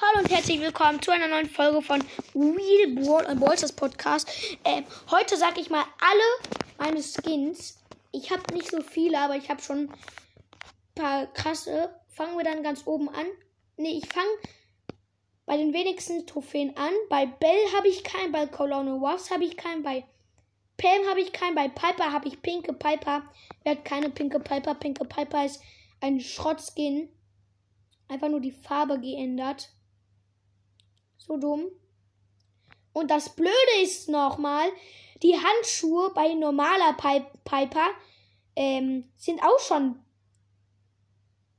Hallo und herzlich willkommen zu einer neuen Folge von Real Brawl and Bolsters Podcast. Ähm, heute sage ich mal alle meine Skins. Ich habe nicht so viele, aber ich habe schon ein paar krasse. Fangen wir dann ganz oben an. Ne, ich fange bei den wenigsten Trophäen an. Bei Bell habe ich keinen, bei Colonel Ruffs habe ich keinen, bei Pam habe ich keinen, bei Piper habe ich Pinke Piper. Wer hat keine Pinke Piper? Pinke Piper ist ein Schrottskin. Einfach nur die Farbe geändert. So dumm. Und das Blöde ist nochmal, die Handschuhe bei normaler Piper ähm, sind auch schon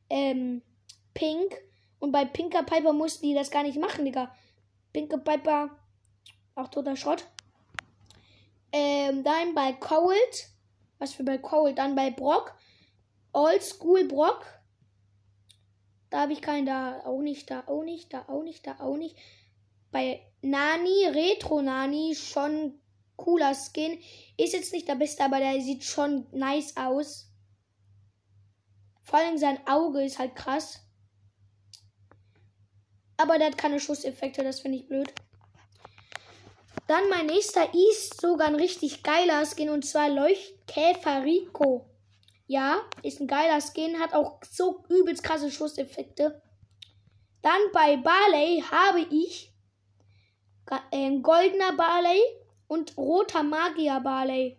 ähm, pink. Und bei Pinker Piper mussten die das gar nicht machen, Digga. Pinker Piper, auch toter Schrott. Ähm, dann bei Cold. Was für bei Cold? Dann bei Brock. Old School Brock. Da habe ich keinen, da auch nicht, da auch nicht, da auch nicht, da auch nicht. Bei Nani, Retro Nani, schon cooler Skin. Ist jetzt nicht der beste, aber der sieht schon nice aus. Vor allem sein Auge ist halt krass. Aber der hat keine Schusseffekte, das finde ich blöd. Dann mein nächster ist sogar ein richtig geiler Skin und zwar Leuchtkäfer Rico. Ja, ist ein geiler Skin, hat auch so übelst krasse Schusseffekte. Dann bei Barley habe ich äh, goldener Barley und roter Magier Barley.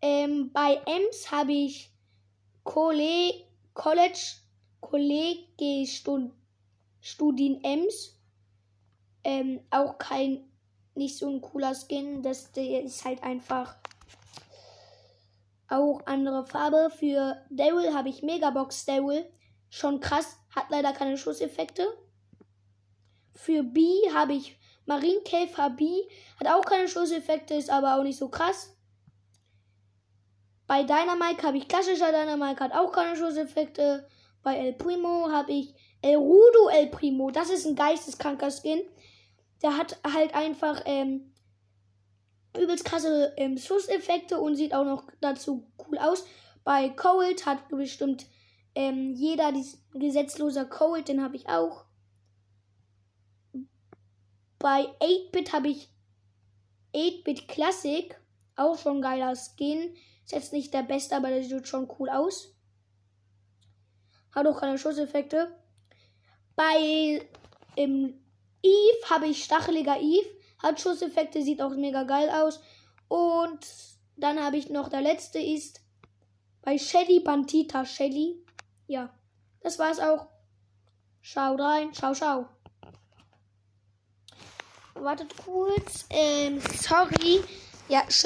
Ähm, bei Ems habe ich College, College Studien Ems. Ähm, auch kein nicht so ein cooler Skin. Das der ist halt einfach auch andere Farbe. Für Daryl habe ich Megabox Daryl. Schon krass, hat leider keine Schusseffekte. Für B habe ich Marienkäfer B. Hat auch keine Schusseffekte, ist aber auch nicht so krass. Bei Dynamite habe ich klassischer Dynamite, hat auch keine Schusseffekte. Bei El Primo habe ich El Rudo El Primo. Das ist ein geisteskranker Skin. Der hat halt einfach ähm, übelst krasse ähm, Schusseffekte und sieht auch noch dazu cool aus. Bei Cold hat bestimmt ähm, jeder diesen gesetzloser Cold, den habe ich auch. Bei 8-Bit habe ich 8-Bit Classic, auch schon geiler Skin. Ist jetzt nicht der beste, aber der sieht schon cool aus. Hat auch keine Schusseffekte. Bei ähm, Eve habe ich Stacheliger Eve. Hat Schusseffekte, sieht auch mega geil aus. Und dann habe ich noch der letzte ist bei Shelly Bandita Shelly. Ja, das war's auch. Schaut rein. Schau, schau. Wartet kurz. Ähm, sorry. Ja, tschüss.